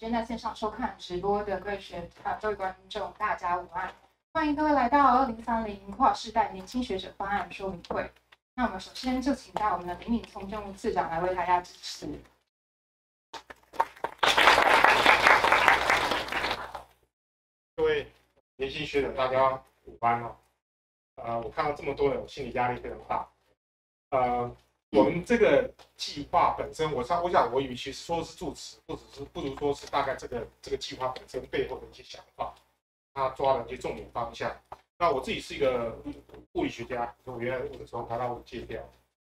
今天在线上收看直播的各位学啊各位观众，大家午安，欢迎各位来到二零三零跨世代年轻学者方案说明会。那我们首先就请到我们的林敏聪政务次长来为大家支持。各位年轻学者，大家午安哦。呃，我看到这么多人，我心理压力非常大。呃。我们这个计划本身，我想，我想，我与其说是助词，或者是不如说是大概这个这个计划本身背后的一些想法，他抓了一些重点方向。那我自己是一个物理学家，我原来我的时候台大物理界掉。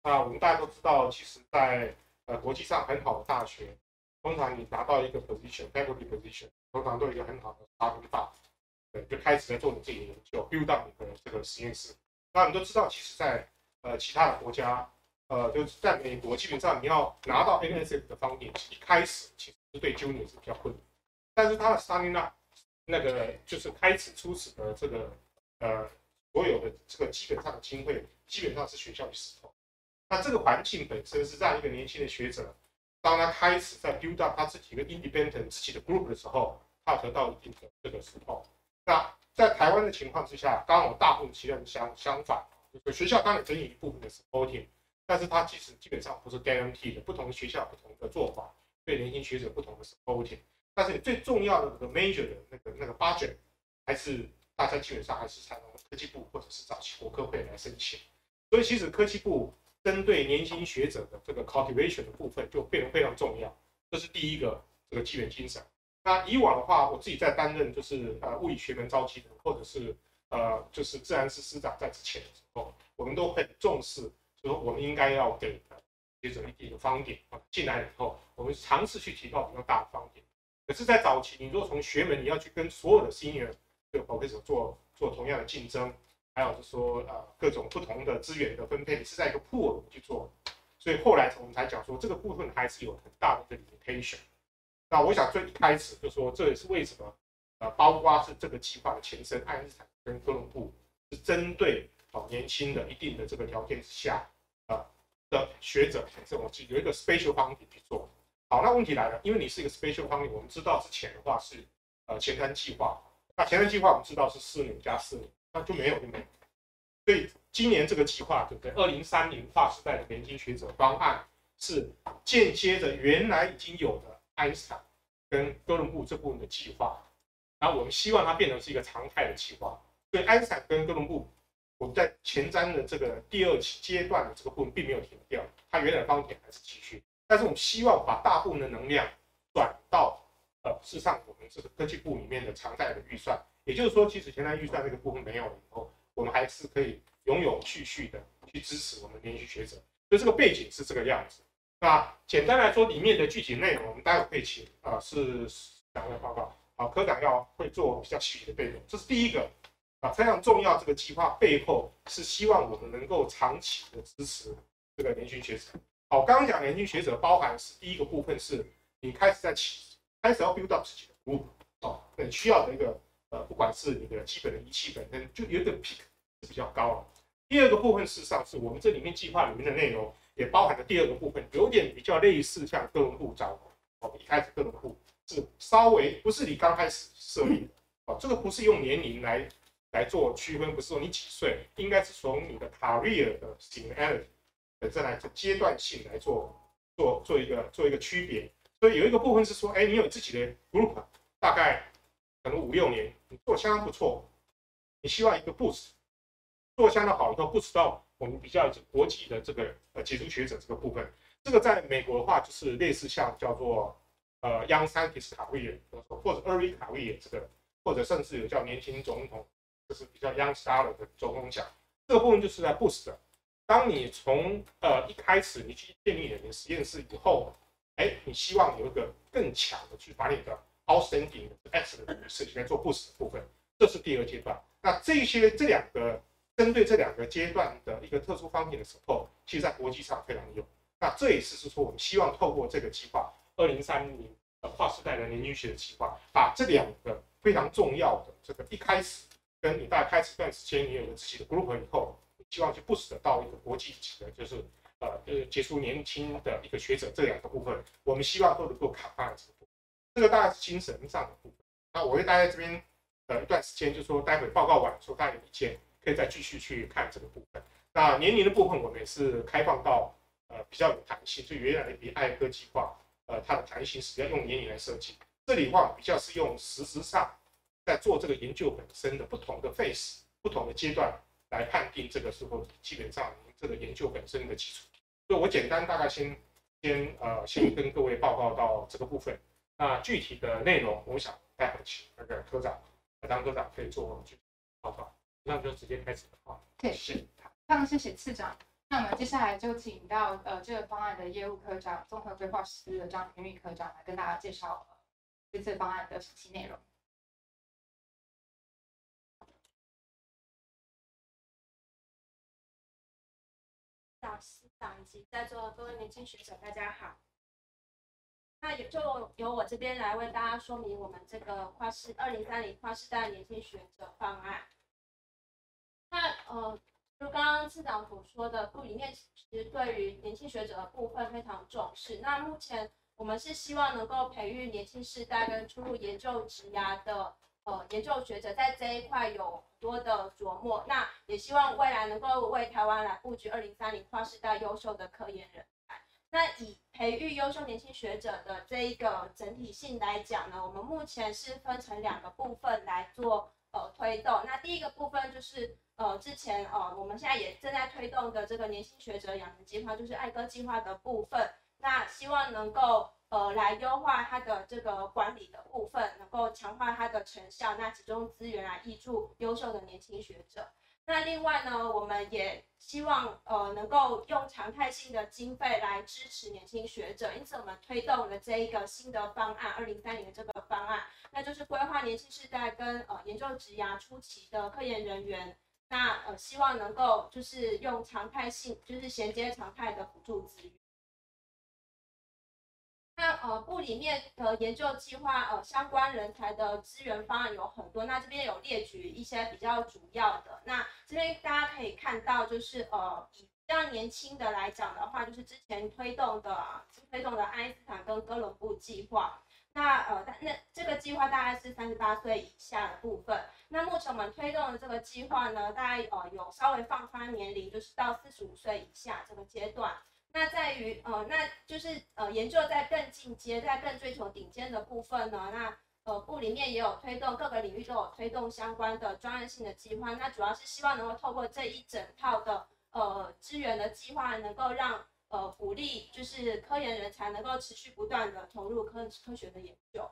那我们大家都知道，其实，在呃国际上很好的大学，通常你拿到一个 position，faculty position，通常都有一个很好的 starting b 对，就开始在做你自己的研究，build up 你的这个实验室。那我们都知道，其实，在呃其他的国家。呃，就是在美国，基本上你要拿到 NSF 的方点，一开始其实对 Junior 是比较困难，但是它的 Starting 那那个就是开始初始的这个呃所有的这个基本上的经费，基本上是学校的石头。那这个环境本身是让一个年轻的学者，当他开始在 build up 他自己一个 independent 自己的 group 的时候，他得到一定的这个石头。那在台湾的情况之下，刚好大部分其实相相反，就是学校当然给予一部分的 supporting。但是它其实基本上不是 guarantee 的，不同学校不同的做法，对年轻学者不同的 supporting。但是你最重要的那个 major 的那个那个 budget，还是大家基本上还是采用科技部或者是找国科会来申请。所以其实科技部针对年轻学者的这个 cultivation 的部分就变得非常重要，这是第一个这个基本精神。那以往的话，我自己在担任就是呃物理学门召集人，或者是呃就是自然师师长在之前的时候，我们都很重视。说我们应该要给学者一定的方点，进来以后，我们尝试去提高比较大的方点。可是，在早期，你如果从学门你要去跟所有的 senior 这个保守者做做同样的竞争，还有就是说呃各种不同的资源的分配，你是在一个 pool 去做，所以后来我们才讲说这个部分还是有很大的一个 limitation。那我想最一开始就说这也是为什么呃，包括是这个计划的前身爱因斯坦跟哥伦布是针对。好，年轻的一定的这个条件之下，啊的学者，这种有一个 special funding 去做。好，那问题来了，因为你是一个 special funding，我们知道之前的话是呃前瞻计划，那前瞻计划我们知道是四年加四年，那就没有就没有。所以今年这个计划，对不对？二零三零划时代的年轻学者方案是间接着原来已经有的爱因斯坦跟哥伦布这部分的计划，然后我们希望它变成是一个常态的计划。所以爱因斯坦跟哥伦布。我们在前瞻的这个第二阶段的这个部分并没有停掉，它原来的方点还是继续。但是我们希望把大部分的能量转到呃，事实上我们这个科技部里面的常态的预算，也就是说，即使前瞻预算这个部分没有了以后，我们还是可以永有续续的去支持我们年轻学者。所以这个背景是这个样子。那简单来说，里面的具体内容，我们待会可以请啊是两位报告。好，科长要会做比较细的内容，这是第一个。啊，非常重要！这个计划背后是希望我们能够长期的支持这个年轻学者。好，刚刚讲年轻学者，包含是第一个部分，是你开始在起，开始要 build up 自己的 group，哦，很需要的一个呃，不管是你的基本的仪器本身，就有一个 peak 是比较高了。第二个部分，事实上是我们这里面计划里面的内容，也包含了第二个部分，有点比较类似像哥伦布找哦，一开始哥伦布是稍微不是你刚开始设立的，哦，这个不是用年龄来。来做区分，不是说你几岁，应该是从你的 career 的 seniority 再来阶段性来做做做一个做一个区别。所以有一个部分是说，哎，你有自己的 group，大概可能五六年，你做相当不错，你希望一个 boost 做相当好以后，boost 到我们比较国际的这个呃杰出学者这个部分。这个在美国的话，就是类似像叫做呃 young scientist career，或者 early career 这个，或者甚至有叫年轻总统。就是比较 young star 的周公讲，这个部分就是在 boost。当你从呃一开始你去建立你的实验室以后，哎，你希望有一个更强的去把你的 outstanding 的 excellent 的事情来做 boost 的部分，这是第二阶段。那这些这两个针对这两个阶段的一个特殊方面的 support，其实在国际上非常有。那这也是是说我们希望透过这个计划，二零三零呃跨时代的年轻学的计划，把这两个非常重要的这个一开始。跟你大概开始一段时间，你有了自己的 group 以后，希望去 boost 到一个国际级的，就是呃呃杰出年轻的一个学者这两个部分，我们希望都能够卡上这个部分。这个大概是精神上的部分。那我会待在这边呃一段时间，就说待会报告完，说大家有意见可以再继续去看这个部分。那年龄的部分，我们也是开放到呃比较有弹性，就原来比爱科计划呃它的弹性是要用年龄来设计，这里的话比较是用实质上在做这个研究本身的不同的 phase、不同的阶段来判定这个时候基本上这个研究本身的基础。所以我简单大概先先呃先跟各位报告到这个部分。那具体的内容，我想待会请那个科长，张科长可以做具体报告。那就直接开始好，对，是，非常谢谢次长。那我们接下来就请到呃这个方案的业务科长、综合规划师的张田玉科长来跟大家介绍这次方案的详细内容。老师长以及在座各位年轻学者，大家好。那也就由我这边来为大家说明我们这个跨世二零三零跨世代年轻学者方案。那呃，就刚刚次长所说的，部里面其实对于年轻学者的部分非常重视。那目前我们是希望能够培育年轻世代跟出入研究职涯的呃研究学者，在这一块有多的琢磨。那也希望未来能够为台湾来布局二零三零跨世代优秀的科研人才。那以培育优秀年轻学者的这一个整体性来讲呢，我们目前是分成两个部分来做呃推动。那第一个部分就是呃之前呃我们现在也正在推动的这个年轻学者养成计划，就是爱歌计划的部分。那希望能够呃来优化它的这个管理的部分，能够强化它的成效，那集中资源来挹注优秀的年轻学者。那另外呢，我们也希望呃能够用常态性的经费来支持年轻学者，因此我们推动了这一个新的方案，二零三零的这个方案，那就是规划年轻世代跟呃研究职涯初期的科研人员，那呃希望能够就是用常态性，就是衔接常态的补助资源。那呃部里面的研究计划，呃相关人才的资源方案有很多，那这边有列举一些比较主要的。那这边大家可以看到，就是呃比较年轻的来讲的话，就是之前推动的推动的爱因斯坦跟哥伦布计划。那呃那这个计划大概是三十八岁以下的部分。那目前我们推动的这个计划呢，大概呃有稍微放宽年龄，就是到四十五岁以下这个阶段。那在于呃，那就是呃，研究在更进阶，在更追求顶尖的部分呢。那呃，部里面也有推动各个领域都有推动相关的专业性的计划。那主要是希望能够透过这一整套的呃资源的计划，能够让呃鼓励就是科研人才能够持续不断的投入科科学的研究。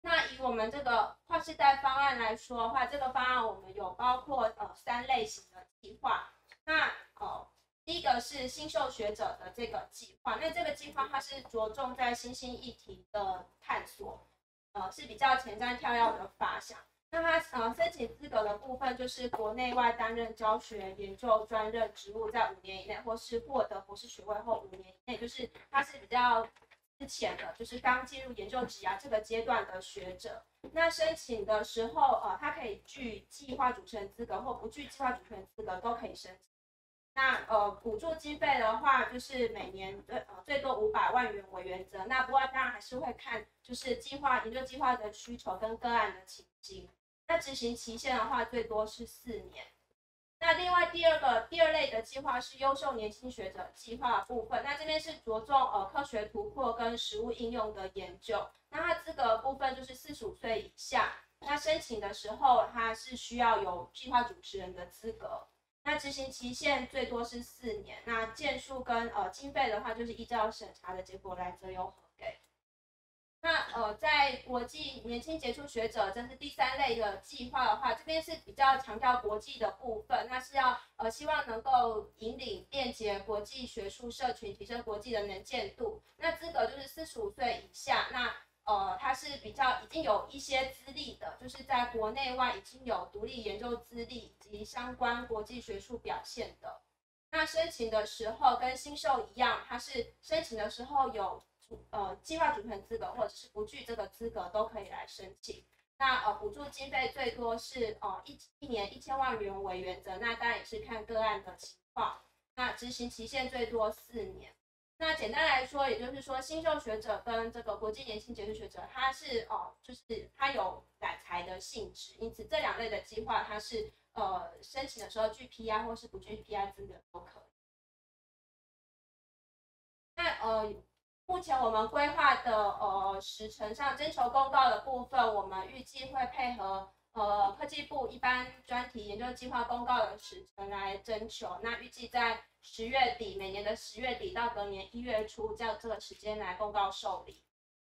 那以我们这个跨世代方案来说的话，这个方案我们有包括呃三类型的计划。那呃。第一个是新秀学者的这个计划，那这个计划它是着重在新兴议题的探索，呃是比较前瞻跳跃的发想。那它呃申请资格的部分就是国内外担任教学研究专任职务在五年以内，或是获得博士学位后五年以内，就是它是比较之前的，就是刚进入研究职涯这个阶段的学者。那申请的时候，呃，它可以具计划主持人资格或不具计划主持人资格都可以申请。那呃，补助经费的话，就是每年最呃最多五百万元为原则。那不过当然还是会看就是计划研究计划的需求跟个案的情形。那执行期限的话，最多是四年。那另外第二个第二类的计划是优秀年轻学者计划部分。那这边是着重呃科学突破跟实务应用的研究。那它资格部分就是四十五岁以下。那申请的时候，它是需要有计划主持人的资格。那执行期限最多是四年，那件数跟呃经费的话，就是依照审查的结果来择优核给。那呃，在国际年轻杰出学者，这是第三类的计划的话，这边是比较强调国际的部分，那是要呃希望能够引领便捷国际学术社群，提升国际的能见度。那资格就是四十五岁以下，那。呃，他是比较已经有一些资历的，就是在国内外已经有独立研究资历以及相关国际学术表现的。那申请的时候跟新秀一样，他是申请的时候有呃计划主权资格或者是不具这个资格都可以来申请。那呃补助经费最多是呃一一年一千万元为原则，那当然也是看个案的情况。那执行期限最多四年。那简单来说，也就是说，新秀学者跟这个国际年轻杰出学者，它是哦，就是它有揽才的性质，因此这两类的计划，它是呃申请的时候具 PI 或是不具 PI 资格都可以。那呃，目前我们规划的呃时程上征求公告的部分，我们预计会配合。呃，科技部一般专题研究计划公告的时程来征求，那预计在十月底，每年的十月底到隔年一月初，这这个时间来公告受理。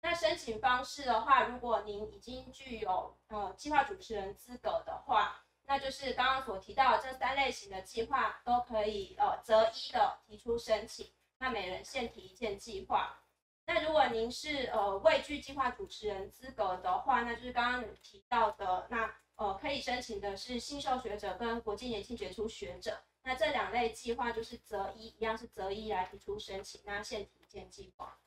那申请方式的话，如果您已经具有呃计划主持人资格的话，那就是刚刚所提到这三类型的计划都可以呃择一的提出申请，那每人限提一件计划。那如果您是呃未具计划主持人资格的话，那就是刚刚提到的，那呃可以申请的是新秀学者跟国际年轻杰出学者。那这两类计划就是择一，一样是择一来提出申请，那现提件计划。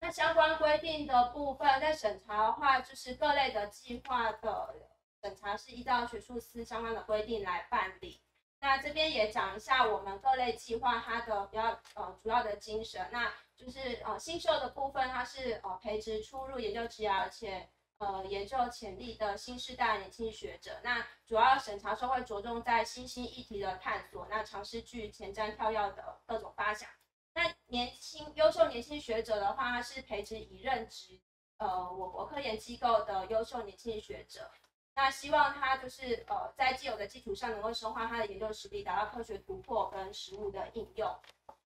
那相关规定的部分，在审查的话，就是各类的计划的审查是依照学术司相关的规定来办理。那这边也讲一下我们各类计划它的比较呃主要的精神。那就是呃新秀的部分，它是呃培植出入研究职业，而且呃研究潜力的新时代年轻学者。那主要审查时候会着重在新兴议题的探索，那尝试具前瞻跳跃的各种发想。那年轻优秀年轻学者的话，它是培植已任职呃我国科研机构的优秀年轻学者。那希望他就是呃在既有的基础上，能够深化他的研究实力，达到科学突破跟实务的应用。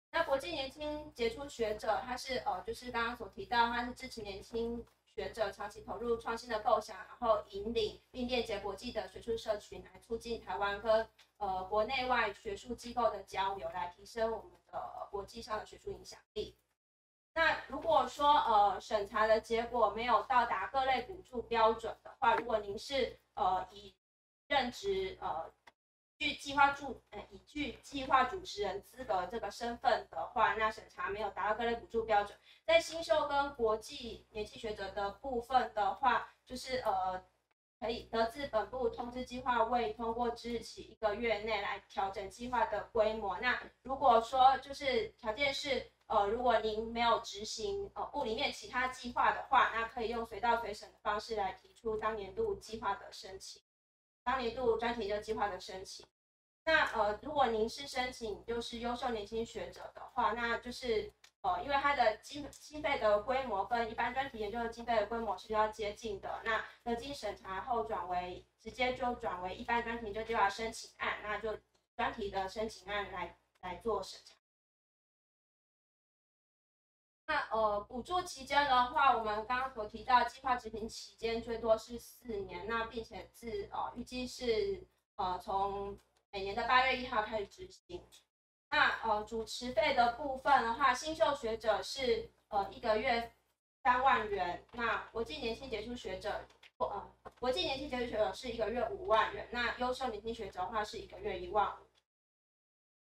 那国际年轻杰出学者，他是呃，就是刚刚所提到，他是支持年轻学者长期投入创新的构想，然后引领并链接国际的学术社群，来促进台湾跟呃国内外学术机构的交流，来提升我们的国际上的学术影响力。那如果说呃审查的结果没有到达各类补助标准的话，如果您是呃以任职呃。具计划主呃以具计划主持人资格这个身份的话，那审查没有达到各类补助标准，在新秀跟国际年轻学者的部分的话，就是呃可以得自本部通知计划未通过之日起一个月内来调整计划的规模。那如果说就是条件是呃如果您没有执行呃部里面其他计划的话，那可以用随到随审的方式来提出当年度计划的申请。当年度专题研究计划的申请，那呃，如果您是申请就是优秀年轻学者的话，那就是呃，因为它的经经费的规模跟一般专题研究的经费的规模是比较接近的，那得经审查后转为直接就转为一般专题研究计划申请案，那就专题的申请案来来做审查。那呃，补助期间的话，我们刚刚所提到计划执行期间最多是四年，那并且是呃预计是呃从每年的八月一号开始执行。那呃主持费的部分的话，新秀学者是呃一个月三万元，那国际年轻杰出学者或呃国际年轻杰出学者是一个月五万元，那优秀年轻学者的话是一个月一万五。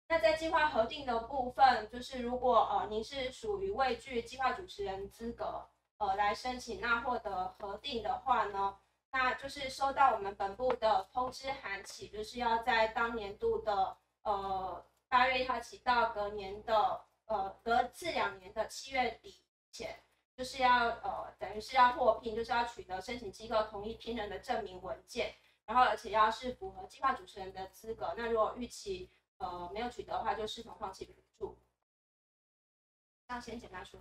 那在计划核定的部分，就是如果呃您是属于未具计划主持人资格，呃来申请那获得核定的话呢，那就是收到我们本部的通知函起，就是要在当年度的呃八月一号起到隔年的呃隔次两年的七月底前，就是要呃等于是要获聘，就是要取得申请机构同意聘任的证明文件，然后而且要是符合计划主持人的资格，那如果预期。呃，没有取得的话，就视同放弃补助。那先简单说。